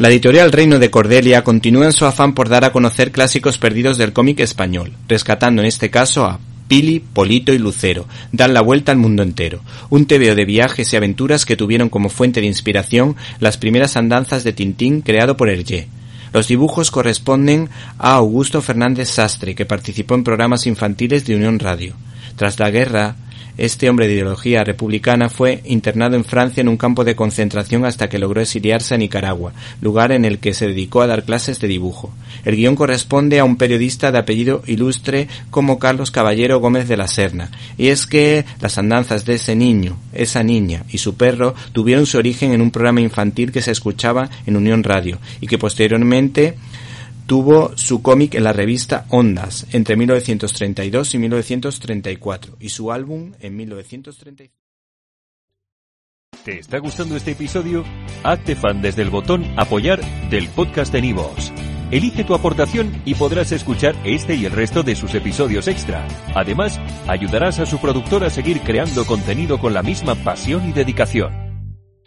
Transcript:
La editorial Reino de Cordelia continúa en su afán por dar a conocer clásicos perdidos del cómic español, rescatando en este caso a Pili, Polito y Lucero dan la vuelta al mundo entero, un tebeo de viajes y aventuras que tuvieron como fuente de inspiración las primeras andanzas de Tintín creado por Hergé. Los dibujos corresponden a Augusto Fernández Sastre, que participó en programas infantiles de Unión Radio. Tras la guerra, este hombre de ideología republicana fue internado en Francia en un campo de concentración hasta que logró exiliarse a Nicaragua, lugar en el que se dedicó a dar clases de dibujo. El guion corresponde a un periodista de apellido ilustre como Carlos Caballero Gómez de la Serna, y es que las andanzas de ese niño, esa niña y su perro tuvieron su origen en un programa infantil que se escuchaba en Unión Radio y que posteriormente Tuvo su cómic en la revista Ondas entre 1932 y 1934 y su álbum en 1935. ¿Te está gustando este episodio? Hazte fan desde el botón Apoyar del podcast de Nivos. Elige tu aportación y podrás escuchar este y el resto de sus episodios extra. Además, ayudarás a su productor a seguir creando contenido con la misma pasión y dedicación.